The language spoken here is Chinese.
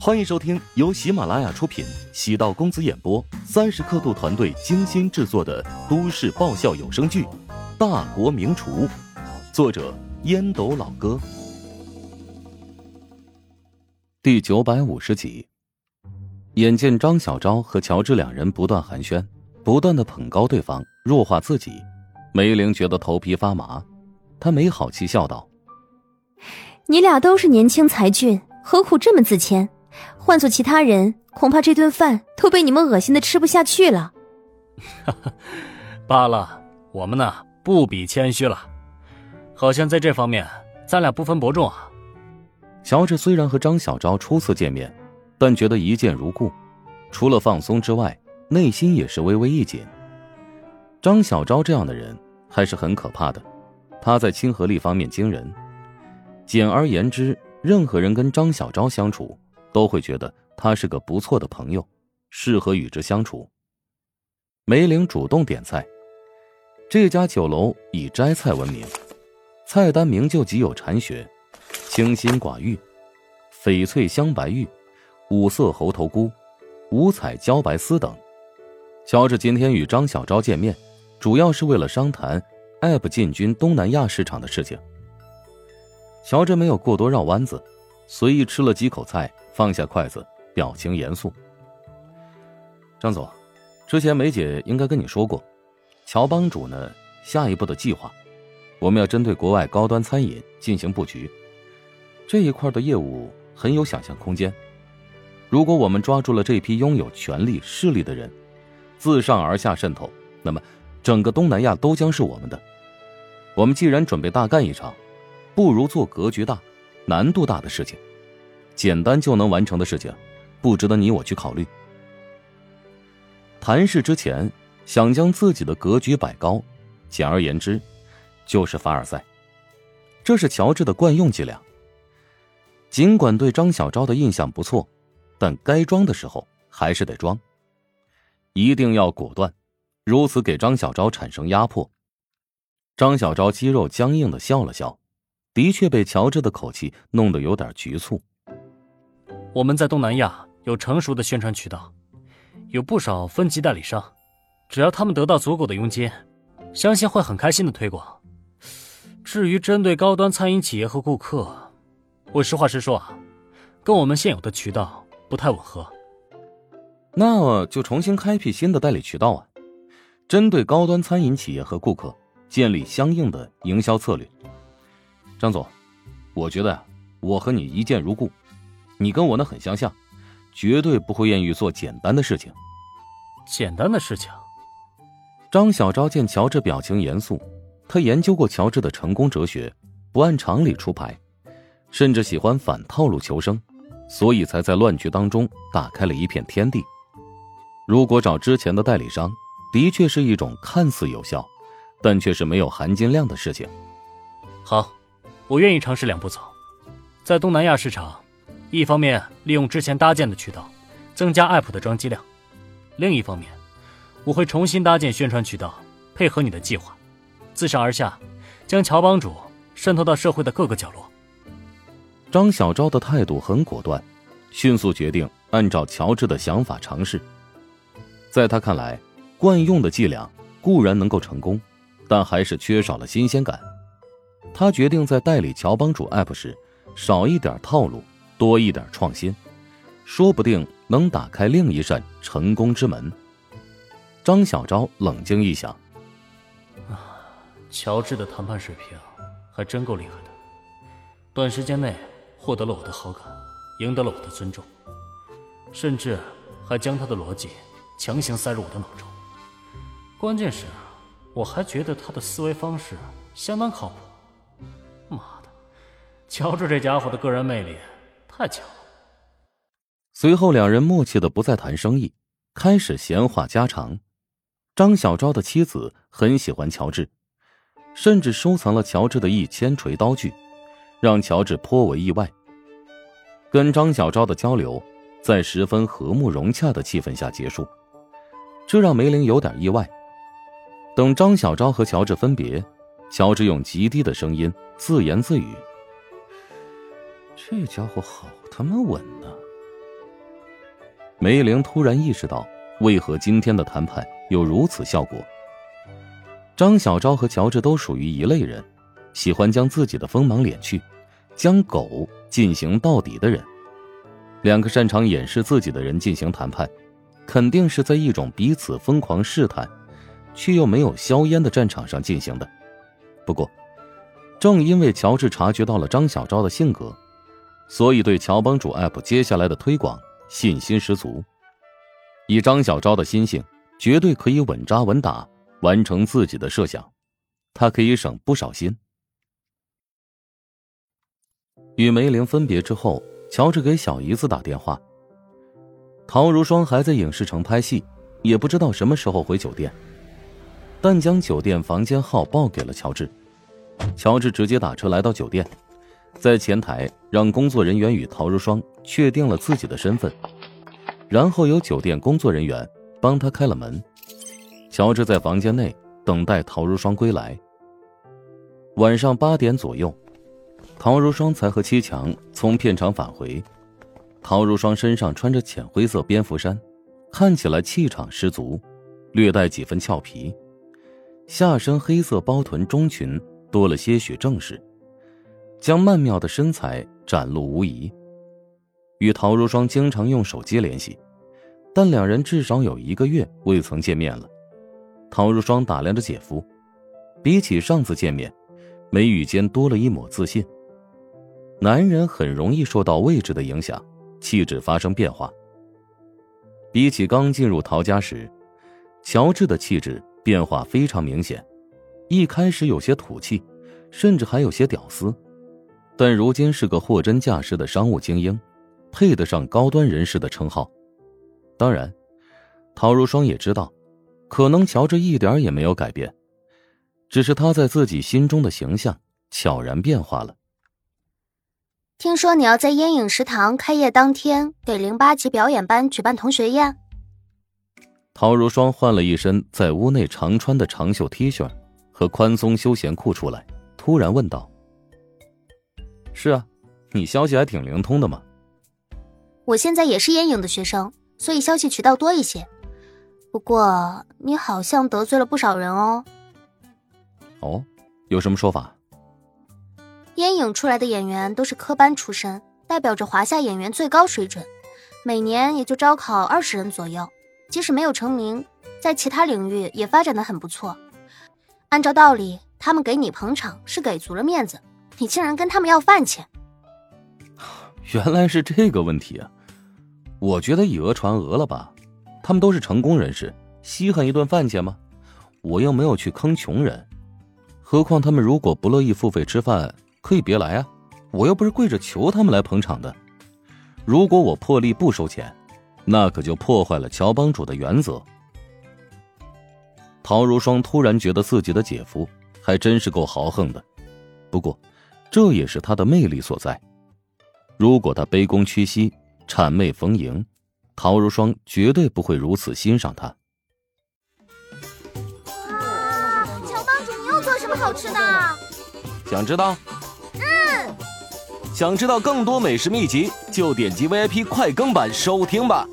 欢迎收听由喜马拉雅出品、喜道公子演播、三十刻度团队精心制作的都市爆笑有声剧《大国名厨》，作者烟斗老哥，第九百五十集。眼见张小昭和乔治两人不断寒暄，不断的捧高对方，弱化自己，梅玲觉得头皮发麻，她没好气笑道：“你俩都是年轻才俊，何苦这么自谦？”换做其他人，恐怕这顿饭都被你们恶心的吃不下去了。哈哈，罢了，我们呢不比谦虚了，好像在这方面咱俩不分伯仲啊。乔治虽然和张小昭初次见面，但觉得一见如故，除了放松之外，内心也是微微一紧。张小昭这样的人还是很可怕的，他在亲和力方面惊人。简而言之，任何人跟张小昭相处。都会觉得他是个不错的朋友，适合与之相处。梅玲主动点菜，这家酒楼以摘菜闻名，菜单名就极有禅学：清心寡欲、翡翠香白玉、五色猴头菇、五彩茭白丝等。乔治今天与张小昭见面，主要是为了商谈 App 进军东南亚市场的事情。乔治没有过多绕弯子，随意吃了几口菜。放下筷子，表情严肃。张总，之前梅姐应该跟你说过，乔帮主呢，下一步的计划，我们要针对国外高端餐饮进行布局，这一块的业务很有想象空间。如果我们抓住了这批拥有权力势力的人，自上而下渗透，那么整个东南亚都将是我们的。我们既然准备大干一场，不如做格局大、难度大的事情。简单就能完成的事情，不值得你我去考虑。谈事之前，想将自己的格局摆高，简而言之，就是凡尔赛。这是乔治的惯用伎俩。尽管对张小昭的印象不错，但该装的时候还是得装，一定要果断，如此给张小昭产生压迫。张小昭肌肉僵硬的笑了笑，的确被乔治的口气弄得有点局促。我们在东南亚有成熟的宣传渠道，有不少分级代理商，只要他们得到足够的佣金，相信会很开心的推广。至于针对高端餐饮企业和顾客，我实话实说啊，跟我们现有的渠道不太吻合。那就重新开辟新的代理渠道啊，针对高端餐饮企业和顾客建立相应的营销策略。张总，我觉得，我和你一见如故。你跟我那很相像，绝对不会愿意做简单的事情。简单的事情。张小昭见乔治表情严肃，他研究过乔治的成功哲学，不按常理出牌，甚至喜欢反套路求生，所以才在乱局当中打开了一片天地。如果找之前的代理商，的确是一种看似有效，但却是没有含金量的事情。好，我愿意尝试两步走，在东南亚市场。一方面利用之前搭建的渠道，增加 App 的装机量；另一方面，我会重新搭建宣传渠道，配合你的计划，自上而下，将乔帮主渗透到社会的各个角落。张小昭的态度很果断，迅速决定按照乔治的想法尝试。在他看来，惯用的伎俩固然能够成功，但还是缺少了新鲜感。他决定在代理乔帮主 App 时，少一点套路。多一点创新，说不定能打开另一扇成功之门。张小昭冷静一想，啊，乔治的谈判水平还真够厉害的，短时间内获得了我的好感，赢得了我的尊重，甚至还将他的逻辑强行塞入我的脑中。关键是，我还觉得他的思维方式相当靠谱。妈的，乔治这家伙的个人魅力！太巧了。随后，两人默契的不再谈生意，开始闲话家常。张小昭的妻子很喜欢乔治，甚至收藏了乔治的一千锤刀具，让乔治颇为意外。跟张小昭的交流在十分和睦融洽的气氛下结束，这让梅林有点意外。等张小昭和乔治分别，乔治用极低的声音自言自语。这家伙好他妈稳呐！梅玲突然意识到，为何今天的谈判有如此效果。张小昭和乔治都属于一类人，喜欢将自己的锋芒敛去，将狗进行到底的人。两个擅长掩饰自己的人进行谈判，肯定是在一种彼此疯狂试探，却又没有硝烟的战场上进行的。不过，正因为乔治察觉到了张小昭的性格，所以对乔帮主 App 接下来的推广信心十足。以张小昭的心性，绝对可以稳扎稳打。完成自己的设想，他可以省不少心。与梅玲分别之后，乔治给小姨子打电话。陶如霜还在影视城拍戏，也不知道什么时候回酒店，但将酒店房间号报给了乔治。乔治直接打车来到酒店，在前台让工作人员与陶如霜确定了自己的身份，然后由酒店工作人员帮他开了门。乔治在房间内等待陶如霜归来。晚上八点左右，陶如霜才和七强从片场返回。陶如霜身上穿着浅灰色蝙蝠衫，看起来气场十足，略带几分俏皮。下身黑色包臀中裙多了些许正式，将曼妙的身材展露无遗。与陶如霜经常用手机联系，但两人至少有一个月未曾见面了。陶如霜打量着姐夫，比起上次见面，眉宇间多了一抹自信。男人很容易受到位置的影响，气质发生变化。比起刚进入陶家时，乔治的气质变化非常明显。一开始有些土气，甚至还有些屌丝，但如今是个货真价实的商务精英，配得上高端人士的称号。当然，陶如霜也知道。可能乔治一点也没有改变，只是他在自己心中的形象悄然变化了。听说你要在烟影食堂开业当天给零八级表演班举办同学宴。陶如霜换了一身在屋内常穿的长袖 T 恤和宽松休闲裤出来，突然问道：“是啊，你消息还挺灵通的嘛。”我现在也是烟影的学生，所以消息渠道多一些。不过你好像得罪了不少人哦。哦，有什么说法？烟影出来的演员都是科班出身，代表着华夏演员最高水准，每年也就招考二十人左右。即使没有成名，在其他领域也发展的很不错。按照道理，他们给你捧场是给足了面子，你竟然跟他们要饭钱。原来是这个问题啊！我觉得以讹传讹了吧。他们都是成功人士，稀罕一顿饭钱吗？我又没有去坑穷人，何况他们如果不乐意付费吃饭，可以别来啊！我又不是跪着求他们来捧场的。如果我破例不收钱，那可就破坏了乔帮主的原则。陶如霜突然觉得自己的姐夫还真是够豪横的，不过，这也是他的魅力所在。如果他卑躬屈膝、谄媚逢迎。陶如霜绝对不会如此欣赏他。哇，乔帮主，你又做什么好吃的？想知道？嗯。想知道更多美食秘籍，就点击 VIP 快更版收听吧。